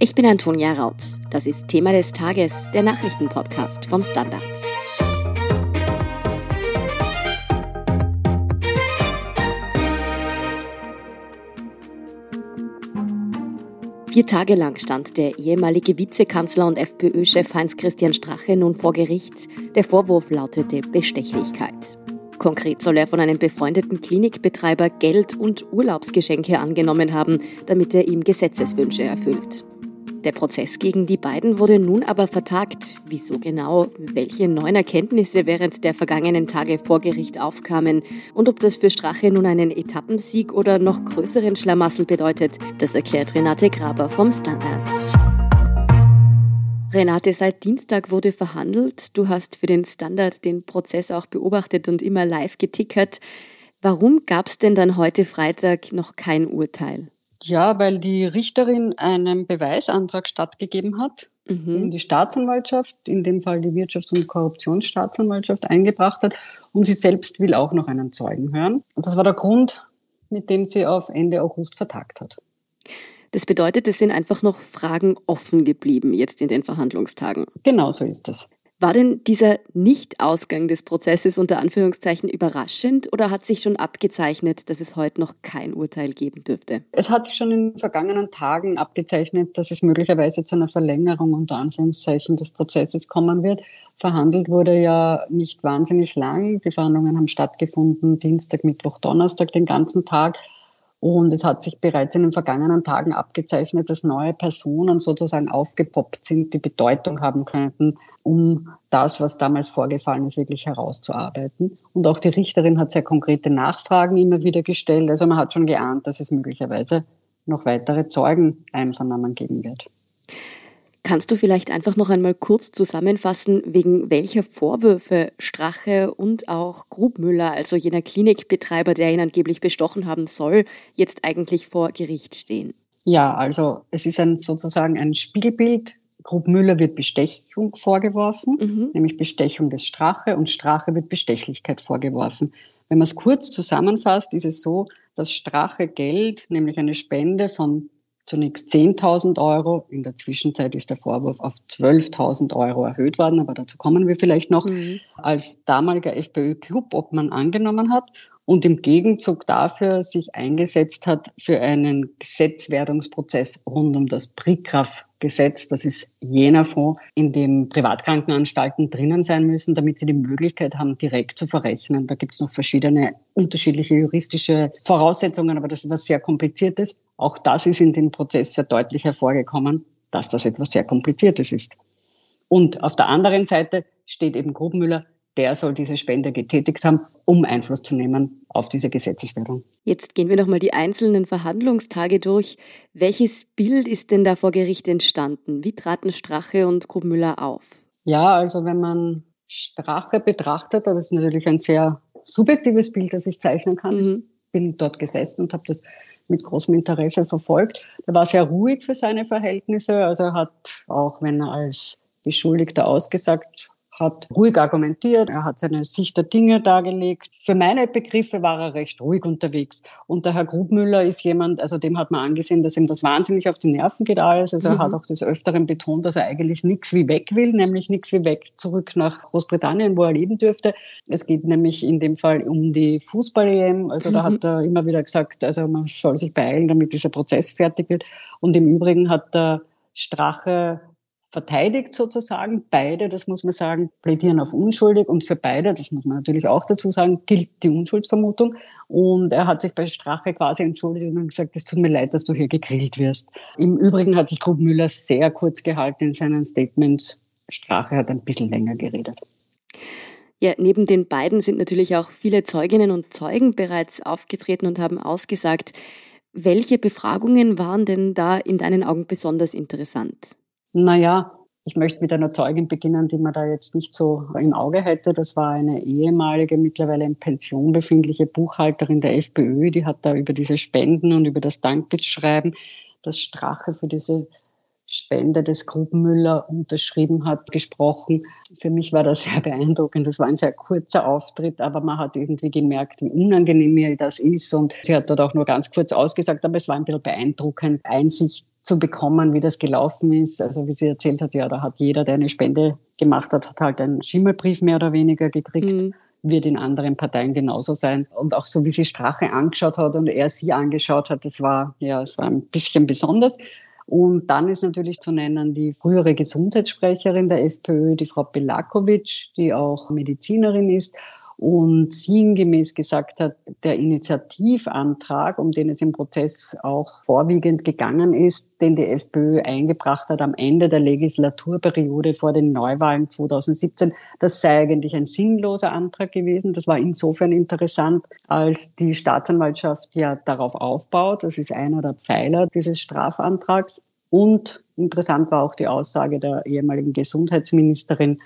Ich bin Antonia Raut. Das ist Thema des Tages, der Nachrichtenpodcast vom Standard. Vier Tage lang stand der ehemalige Vizekanzler und FPÖ-Chef Heinz-Christian Strache nun vor Gericht. Der Vorwurf lautete Bestechlichkeit. Konkret soll er von einem befreundeten Klinikbetreiber Geld und Urlaubsgeschenke angenommen haben, damit er ihm Gesetzeswünsche erfüllt. Der Prozess gegen die beiden wurde nun aber vertagt. Wieso genau? Welche neuen Erkenntnisse während der vergangenen Tage vor Gericht aufkamen und ob das für Strache nun einen Etappensieg oder noch größeren Schlamassel bedeutet, das erklärt Renate Graber vom Standard. Renate, seit Dienstag wurde verhandelt. Du hast für den Standard den Prozess auch beobachtet und immer live getickert. Warum gab es denn dann heute Freitag noch kein Urteil? Ja, weil die Richterin einen Beweisantrag stattgegeben hat, mhm. den die Staatsanwaltschaft, in dem Fall die Wirtschafts- und Korruptionsstaatsanwaltschaft, eingebracht hat. Und sie selbst will auch noch einen Zeugen hören. Und das war der Grund, mit dem sie auf Ende August vertagt hat. Das bedeutet, es sind einfach noch Fragen offen geblieben jetzt in den Verhandlungstagen. Genau so ist das. War denn dieser Nichtausgang des Prozesses unter Anführungszeichen überraschend oder hat sich schon abgezeichnet, dass es heute noch kein Urteil geben dürfte? Es hat sich schon in den vergangenen Tagen abgezeichnet, dass es möglicherweise zu einer Verlängerung unter Anführungszeichen des Prozesses kommen wird. Verhandelt wurde ja nicht wahnsinnig lang. Die Verhandlungen haben stattgefunden Dienstag, Mittwoch, Donnerstag, den ganzen Tag. Und es hat sich bereits in den vergangenen Tagen abgezeichnet, dass neue Personen sozusagen aufgepoppt sind, die Bedeutung haben könnten, um das, was damals vorgefallen ist, wirklich herauszuarbeiten. Und auch die Richterin hat sehr konkrete Nachfragen immer wieder gestellt. Also man hat schon geahnt, dass es möglicherweise noch weitere Zeugeneinvernahmen geben wird. Kannst du vielleicht einfach noch einmal kurz zusammenfassen, wegen welcher Vorwürfe Strache und auch Grubmüller, also jener Klinikbetreiber, der ihn angeblich bestochen haben soll, jetzt eigentlich vor Gericht stehen? Ja, also es ist ein, sozusagen ein Spiegelbild. Grubmüller wird Bestechung vorgeworfen, mhm. nämlich Bestechung des Strache und Strache wird Bestechlichkeit vorgeworfen. Wenn man es kurz zusammenfasst, ist es so, dass Strache Geld, nämlich eine Spende von zunächst 10.000 Euro. In der Zwischenzeit ist der Vorwurf auf 12.000 Euro erhöht worden, aber dazu kommen wir vielleicht noch, mhm. als damaliger FPÖ-Clubobmann angenommen hat und im Gegenzug dafür sich eingesetzt hat für einen Gesetzwerdungsprozess rund um das PRICRAF-Gesetz. Das ist jener Fonds, in dem Privatkrankenanstalten drinnen sein müssen, damit sie die Möglichkeit haben, direkt zu verrechnen. Da gibt es noch verschiedene unterschiedliche juristische Voraussetzungen, aber das ist was sehr Kompliziertes. Auch das ist in dem Prozess sehr deutlich hervorgekommen, dass das etwas sehr Kompliziertes ist. Und auf der anderen Seite steht eben Grubenmüller der soll diese Spende getätigt haben, um Einfluss zu nehmen auf diese Gesetzeswerdung. Jetzt gehen wir nochmal die einzelnen Verhandlungstage durch. Welches Bild ist denn da vor Gericht entstanden? Wie traten Strache und Grubmüller auf? Ja, also wenn man Strache betrachtet, das ist natürlich ein sehr subjektives Bild, das ich zeichnen kann. Mhm. Bin dort gesessen und habe das mit großem Interesse verfolgt. Er war sehr ruhig für seine Verhältnisse. Also er hat, auch wenn er als Beschuldigter ausgesagt hat ruhig argumentiert, er hat seine Sicht der Dinge dargelegt. Für meine Begriffe war er recht ruhig unterwegs. Und der Herr Grubmüller ist jemand, also dem hat man angesehen, dass ihm das wahnsinnig auf die Nerven geht alles. Also mhm. er hat auch des Öfteren betont, dass er eigentlich nichts wie weg will, nämlich nichts wie weg zurück nach Großbritannien, wo er leben dürfte. Es geht nämlich in dem Fall um die Fußball-EM. Also mhm. da hat er immer wieder gesagt, also man soll sich beeilen, damit dieser Prozess fertig wird. Und im Übrigen hat der Strache verteidigt sozusagen. Beide, das muss man sagen, plädieren auf unschuldig und für beide, das muss man natürlich auch dazu sagen, gilt die Unschuldsvermutung. Und er hat sich bei Strache quasi entschuldigt und gesagt, es tut mir leid, dass du hier gegrillt wirst. Im Übrigen hat sich Grub Müller sehr kurz gehalten in seinen Statements. Strache hat ein bisschen länger geredet. Ja, neben den beiden sind natürlich auch viele Zeuginnen und Zeugen bereits aufgetreten und haben ausgesagt. Welche Befragungen waren denn da in deinen Augen besonders interessant? Naja, ich möchte mit einer Zeugin beginnen, die man da jetzt nicht so im Auge hätte. Das war eine ehemalige, mittlerweile in Pension befindliche Buchhalterin der FPÖ. Die hat da über diese Spenden und über das Dankesschreiben, das Strache für diese Spende des Grubenmüller unterschrieben hat, gesprochen. Für mich war das sehr beeindruckend. Das war ein sehr kurzer Auftritt, aber man hat irgendwie gemerkt, wie unangenehm ihr das ist. Und sie hat dort auch nur ganz kurz ausgesagt, aber es war ein bisschen beeindruckend. Einsicht zu bekommen, wie das gelaufen ist. Also wie sie erzählt hat, ja, da hat jeder, der eine Spende gemacht hat, hat halt einen Schimmelbrief mehr oder weniger gekriegt. Mhm. Wird in anderen Parteien genauso sein. Und auch so, wie sie Strache angeschaut hat und er sie angeschaut hat, das war, ja, es war ein bisschen besonders. Und dann ist natürlich zu nennen die frühere Gesundheitssprecherin der SPÖ, die Frau Belakovic, die auch Medizinerin ist und sinngemäß gesagt hat, der Initiativantrag, um den es im Prozess auch vorwiegend gegangen ist, den die SPÖ eingebracht hat am Ende der Legislaturperiode vor den Neuwahlen 2017, das sei eigentlich ein sinnloser Antrag gewesen. Das war insofern interessant, als die Staatsanwaltschaft ja darauf aufbaut. Das ist einer der Pfeiler dieses Strafantrags. Und interessant war auch die Aussage der ehemaligen Gesundheitsministerin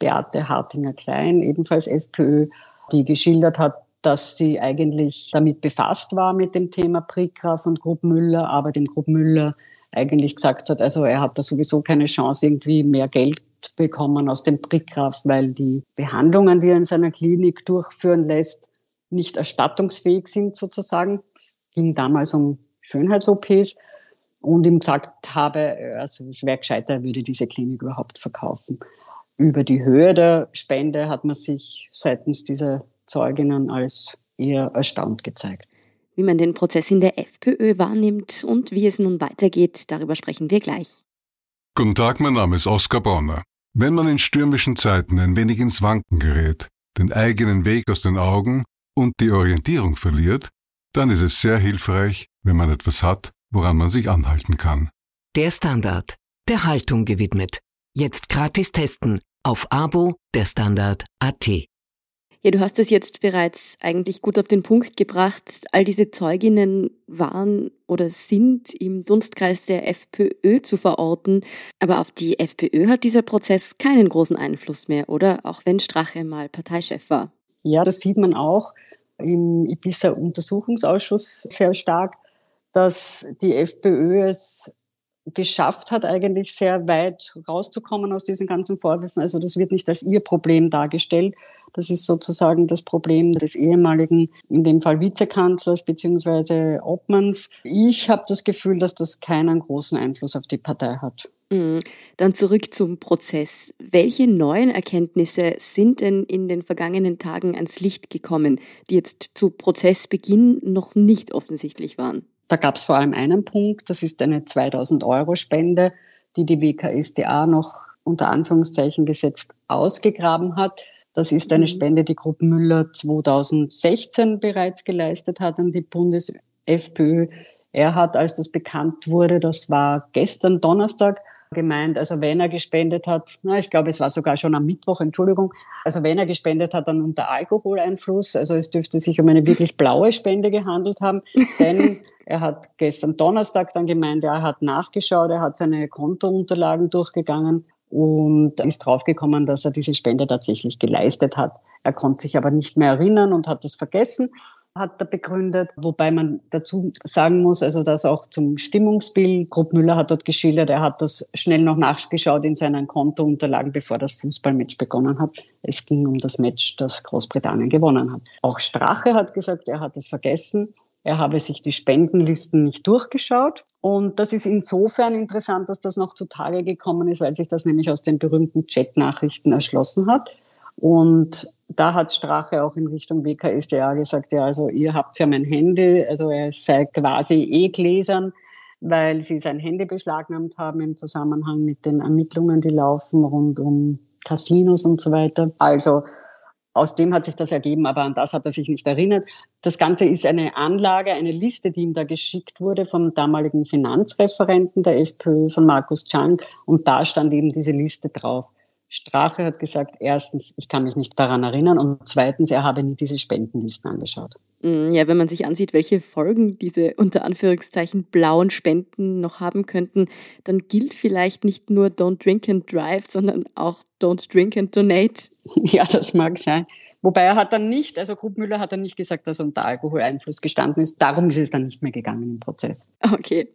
Beate Hartinger-Klein, ebenfalls SPÖ, die geschildert hat, dass sie eigentlich damit befasst war mit dem Thema Prigraf und Grupp Müller, aber dem Grupp Müller eigentlich gesagt hat, also er hat da sowieso keine Chance, irgendwie mehr Geld bekommen aus dem Prigraf, weil die Behandlungen, die er in seiner Klinik durchführen lässt, nicht erstattungsfähig sind sozusagen. Es ging damals um Schönheits-OPs und ihm gesagt habe, also es wäre gescheiter, er würde diese Klinik überhaupt verkaufen. Über die Höhe der Spende hat man sich seitens dieser Zeuginnen als eher erstaunt gezeigt. Wie man den Prozess in der FPÖ wahrnimmt und wie es nun weitergeht, darüber sprechen wir gleich. Guten Tag, mein Name ist Oskar Bonner. Wenn man in stürmischen Zeiten ein wenig ins Wanken gerät, den eigenen Weg aus den Augen und die Orientierung verliert, dann ist es sehr hilfreich, wenn man etwas hat, woran man sich anhalten kann. Der Standard, der Haltung gewidmet. Jetzt gratis testen auf Abo der Standard AT. Ja, du hast es jetzt bereits eigentlich gut auf den Punkt gebracht. All diese Zeuginnen waren oder sind im Dunstkreis der FPÖ zu verorten. Aber auf die FPÖ hat dieser Prozess keinen großen Einfluss mehr, oder? Auch wenn Strache mal Parteichef war. Ja, das sieht man auch im Ibiza-Untersuchungsausschuss sehr stark, dass die FPÖ es geschafft hat, eigentlich sehr weit rauszukommen aus diesen ganzen Vorwürfen. Also das wird nicht als ihr Problem dargestellt. Das ist sozusagen das Problem des ehemaligen, in dem Fall Vizekanzlers bzw. Obmanns. Ich habe das Gefühl, dass das keinen großen Einfluss auf die Partei hat. Mhm. Dann zurück zum Prozess. Welche neuen Erkenntnisse sind denn in den vergangenen Tagen ans Licht gekommen, die jetzt zu Prozessbeginn noch nicht offensichtlich waren? Da gab es vor allem einen Punkt, das ist eine 2000 Euro Spende, die die WKSDA noch unter Anführungszeichen gesetzt ausgegraben hat. Das ist eine mhm. Spende, die Gruppe Müller 2016 bereits geleistet hat an die Bundes-FPÖ. Er hat, als das bekannt wurde, das war gestern Donnerstag, gemeint, also wenn er gespendet hat, na, ich glaube, es war sogar schon am Mittwoch, Entschuldigung, also wenn er gespendet hat, dann unter Alkoholeinfluss, also es dürfte sich um eine wirklich blaue Spende gehandelt haben, denn er hat gestern Donnerstag dann gemeint, er hat nachgeschaut, er hat seine Kontounterlagen durchgegangen und ist draufgekommen, dass er diese Spende tatsächlich geleistet hat. Er konnte sich aber nicht mehr erinnern und hat es vergessen hat er begründet, wobei man dazu sagen muss, also das auch zum Stimmungsbild. Grupp Müller hat dort geschildert, er hat das schnell noch nachgeschaut in seinen Kontounterlagen, bevor das Fußballmatch begonnen hat. Es ging um das Match, das Großbritannien gewonnen hat. Auch Strache hat gesagt, er hat es vergessen. Er habe sich die Spendenlisten nicht durchgeschaut. Und das ist insofern interessant, dass das noch zutage gekommen ist, weil sich das nämlich aus den berühmten Chat-Nachrichten erschlossen hat. Und da hat Strache auch in Richtung WKSDA gesagt, ja, also ihr habt ja mein Handy, also er sei quasi eh gläsern, weil sie sein Handy beschlagnahmt haben im Zusammenhang mit den Ermittlungen, die laufen rund um Casinos und so weiter. Also aus dem hat sich das ergeben, aber an das hat er sich nicht erinnert. Das Ganze ist eine Anlage, eine Liste, die ihm da geschickt wurde vom damaligen Finanzreferenten der SPÖ, von Markus Czank. Und da stand eben diese Liste drauf. Strache hat gesagt, erstens, ich kann mich nicht daran erinnern und zweitens, er habe nie diese Spendenlisten angeschaut. Mm, ja, wenn man sich ansieht, welche Folgen diese unter Anführungszeichen blauen Spenden noch haben könnten, dann gilt vielleicht nicht nur Don't Drink and Drive, sondern auch Don't Drink and Donate. Ja, das mag sein. Wobei er hat dann nicht, also Grubmüller hat dann nicht gesagt, dass er unter Alkoholeinfluss gestanden ist. Darum ist es dann nicht mehr gegangen im Prozess. Okay.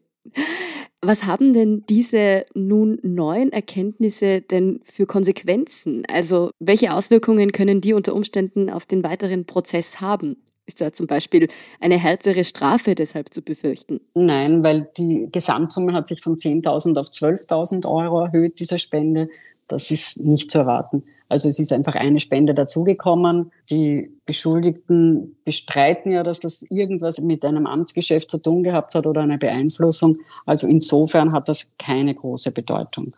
Was haben denn diese nun neuen Erkenntnisse denn für Konsequenzen? Also welche Auswirkungen können die unter Umständen auf den weiteren Prozess haben? Ist da zum Beispiel eine härtere Strafe deshalb zu befürchten? Nein, weil die Gesamtsumme hat sich von 10.000 auf 12.000 Euro erhöht, diese Spende. Das ist nicht zu erwarten. Also es ist einfach eine Spende dazugekommen. Die Beschuldigten bestreiten ja, dass das irgendwas mit einem Amtsgeschäft zu tun gehabt hat oder eine Beeinflussung. Also insofern hat das keine große Bedeutung.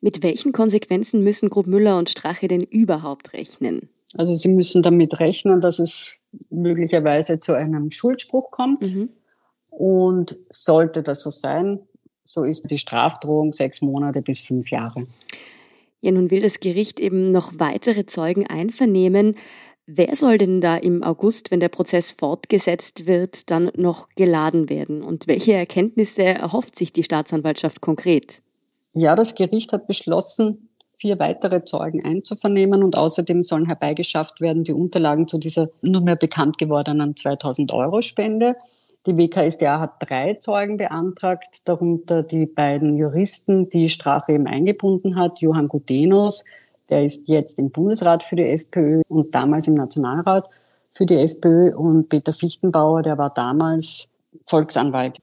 Mit welchen Konsequenzen müssen Grubmüller und Strache denn überhaupt rechnen? Also sie müssen damit rechnen, dass es möglicherweise zu einem Schuldspruch kommt. Mhm. Und sollte das so sein, so ist die Strafdrohung sechs Monate bis fünf Jahre. Ja, nun will das Gericht eben noch weitere Zeugen einvernehmen. Wer soll denn da im August, wenn der Prozess fortgesetzt wird, dann noch geladen werden? Und welche Erkenntnisse erhofft sich die Staatsanwaltschaft konkret? Ja, das Gericht hat beschlossen, vier weitere Zeugen einzuvernehmen und außerdem sollen herbeigeschafft werden die Unterlagen zu dieser nunmehr bekannt gewordenen 2000 Euro Spende. Die WKSDA hat drei Zeugen beantragt, darunter die beiden Juristen, die Strache eben eingebunden hat, Johann Gudenus, der ist jetzt im Bundesrat für die FPÖ und damals im Nationalrat für die FPÖ und Peter Fichtenbauer, der war damals Volksanwalt.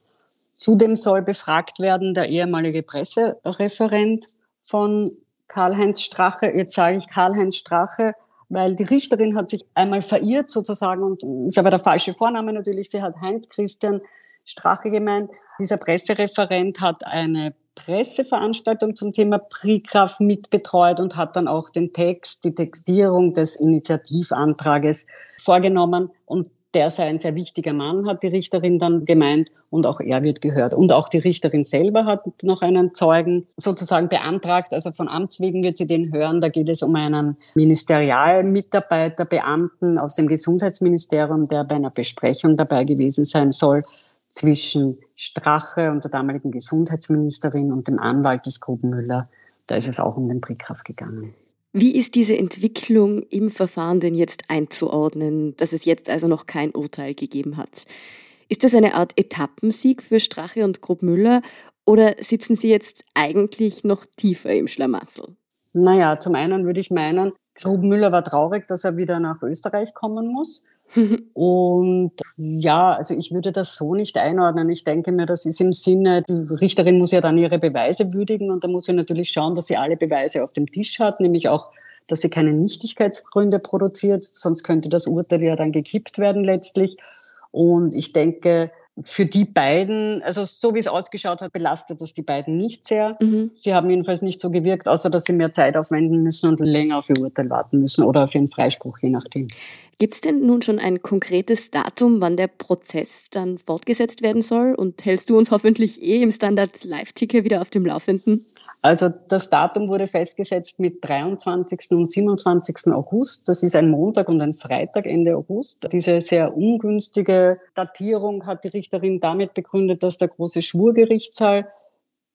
Zudem soll befragt werden der ehemalige Pressereferent von Karl-Heinz Strache. Jetzt sage ich Karl-Heinz Strache, weil die Richterin hat sich einmal verirrt sozusagen und ist aber der falsche Vorname natürlich. Sie hat Heinz Christian Strache gemeint. Dieser Pressereferent hat eine Presseveranstaltung zum Thema Prigraf mitbetreut und hat dann auch den Text, die Textierung des Initiativantrages vorgenommen. Und der sei ein sehr wichtiger Mann, hat die Richterin dann gemeint, und auch er wird gehört. Und auch die Richterin selber hat noch einen Zeugen sozusagen beantragt, also von Amts wegen wird sie den hören. Da geht es um einen Ministerialmitarbeiter, Beamten aus dem Gesundheitsministerium, der bei einer Besprechung dabei gewesen sein soll zwischen Strache und der damaligen Gesundheitsministerin und dem Anwalt des Grubenmüller. Da ist es auch um den Brickkraft gegangen. Wie ist diese Entwicklung im Verfahren denn jetzt einzuordnen, dass es jetzt also noch kein Urteil gegeben hat? Ist das eine Art Etappensieg für Strache und Grobmüller oder sitzen Sie jetzt eigentlich noch tiefer im Schlamassel? Naja, zum einen würde ich meinen, Grobmüller war traurig, dass er wieder nach Österreich kommen muss. Und ja, also ich würde das so nicht einordnen. Ich denke mir, das ist im Sinne, die Richterin muss ja dann ihre Beweise würdigen und da muss sie natürlich schauen, dass sie alle Beweise auf dem Tisch hat, nämlich auch, dass sie keine Nichtigkeitsgründe produziert, sonst könnte das Urteil ja dann gekippt werden letztlich. Und ich denke, für die beiden, also so wie es ausgeschaut hat, belastet das die beiden nicht sehr. Mhm. Sie haben jedenfalls nicht so gewirkt, außer dass sie mehr Zeit aufwenden müssen und länger auf ihr Urteil warten müssen oder auf ihren Freispruch, je nachdem. Gibt es denn nun schon ein konkretes Datum, wann der Prozess dann fortgesetzt werden soll? Und hältst du uns hoffentlich eh im Standard Live-Ticker wieder auf dem Laufenden? Also das Datum wurde festgesetzt mit 23. und 27. August. Das ist ein Montag und ein Freitag Ende August. Diese sehr ungünstige Datierung hat die Richterin damit begründet, dass der große Schwurgerichtssaal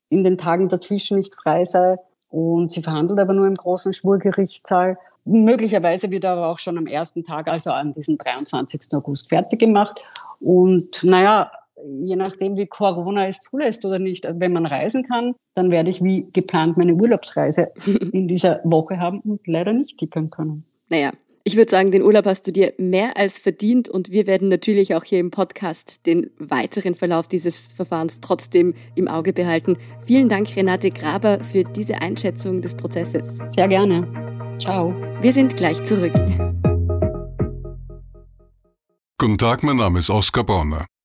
in den Tagen dazwischen nicht frei sei. Und sie verhandelt aber nur im großen Schwurgerichtssaal. Möglicherweise wird er aber auch schon am ersten Tag, also an diesem 23. August, fertig gemacht. Und naja, je nachdem, wie Corona es zulässt oder nicht, also wenn man reisen kann, dann werde ich wie geplant meine Urlaubsreise in dieser Woche haben und leider nicht tickern können. Naja, ich würde sagen, den Urlaub hast du dir mehr als verdient und wir werden natürlich auch hier im Podcast den weiteren Verlauf dieses Verfahrens trotzdem im Auge behalten. Vielen Dank, Renate Graber, für diese Einschätzung des Prozesses. Sehr gerne. Ciao. Wir sind gleich zurück. Guten Tag, mein Name ist Oskar Bonner.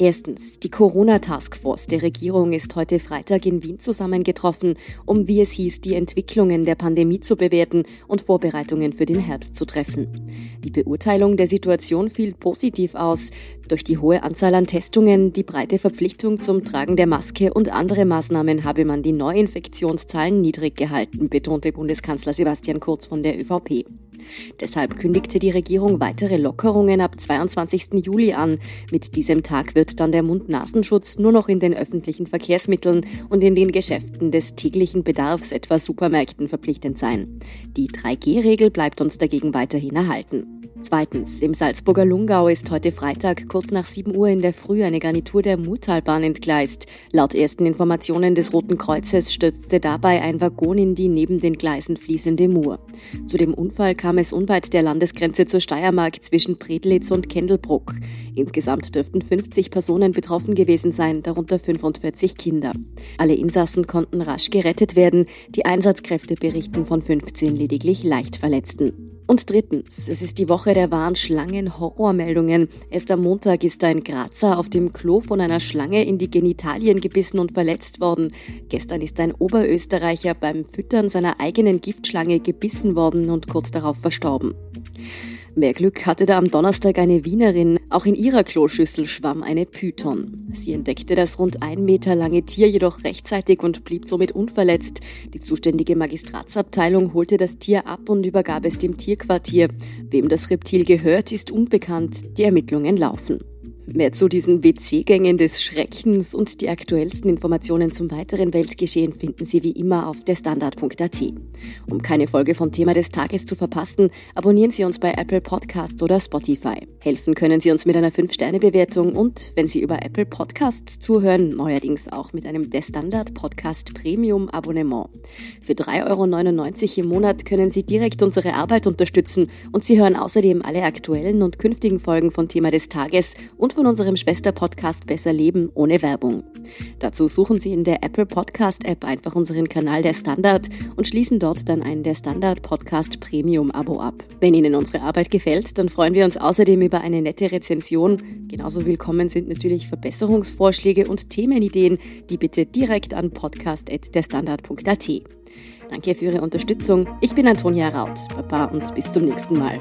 Erstens, die Corona-Taskforce der Regierung ist heute Freitag in Wien zusammengetroffen, um, wie es hieß, die Entwicklungen der Pandemie zu bewerten und Vorbereitungen für den Herbst zu treffen. Die Beurteilung der Situation fiel positiv aus. Durch die hohe Anzahl an Testungen, die breite Verpflichtung zum Tragen der Maske und andere Maßnahmen habe man die Neuinfektionszahlen niedrig gehalten, betonte Bundeskanzler Sebastian Kurz von der ÖVP. Deshalb kündigte die Regierung weitere Lockerungen ab 22. Juli an. Mit diesem Tag wird dann der Mund-Nasenschutz nur noch in den öffentlichen Verkehrsmitteln und in den Geschäften des täglichen Bedarfs, etwa Supermärkten, verpflichtend sein. Die 3G-Regel bleibt uns dagegen weiterhin erhalten. Zweitens, im Salzburger Lungau ist heute Freitag kurz nach 7 Uhr in der Früh eine Garnitur der Murtalbahn entgleist. Laut ersten Informationen des Roten Kreuzes stürzte dabei ein Waggon in die neben den Gleisen fließende Mur. Zu dem Unfall kam es unweit der Landesgrenze zur Steiermark zwischen Predlitz und Kendelbruck. Insgesamt dürften 50 Personen betroffen gewesen sein, darunter 45 Kinder. Alle Insassen konnten rasch gerettet werden. Die Einsatzkräfte berichten von 15 lediglich leicht Verletzten. Und drittens, es ist die Woche der wahren Schlangen-Horrormeldungen. Erst am Montag ist ein Grazer auf dem Klo von einer Schlange in die Genitalien gebissen und verletzt worden. Gestern ist ein Oberösterreicher beim Füttern seiner eigenen Giftschlange gebissen worden und kurz darauf verstorben. Mehr Glück hatte da am Donnerstag eine Wienerin. Auch in ihrer Kloschüssel schwamm eine Python. Sie entdeckte das rund ein Meter lange Tier jedoch rechtzeitig und blieb somit unverletzt. Die zuständige Magistratsabteilung holte das Tier ab und übergab es dem Tierquartier. Wem das Reptil gehört, ist unbekannt. Die Ermittlungen laufen. Mehr zu diesen WC-Gängen des Schreckens und die aktuellsten Informationen zum weiteren Weltgeschehen finden Sie wie immer auf derstandard.at. Um keine Folge von Thema des Tages zu verpassen, abonnieren Sie uns bei Apple Podcasts oder Spotify. Helfen können Sie uns mit einer 5-Sterne-Bewertung und, wenn Sie über Apple Podcasts zuhören, neuerdings auch mit einem Der Standard Podcast Premium Abonnement. Für 3,99 Euro im Monat können Sie direkt unsere Arbeit unterstützen und Sie hören außerdem alle aktuellen und künftigen Folgen von Thema des Tages und von unserem Schwesterpodcast Besser Leben ohne Werbung. Dazu suchen Sie in der Apple Podcast App einfach unseren Kanal Der Standard und schließen dort dann ein Der Standard Podcast Premium Abo ab. Wenn Ihnen unsere Arbeit gefällt, dann freuen wir uns außerdem über eine nette Rezension. Genauso willkommen sind natürlich Verbesserungsvorschläge und Themenideen, die bitte direkt an podcast.derstandard.at. Danke für Ihre Unterstützung. Ich bin Antonia Raut. Baba und bis zum nächsten Mal.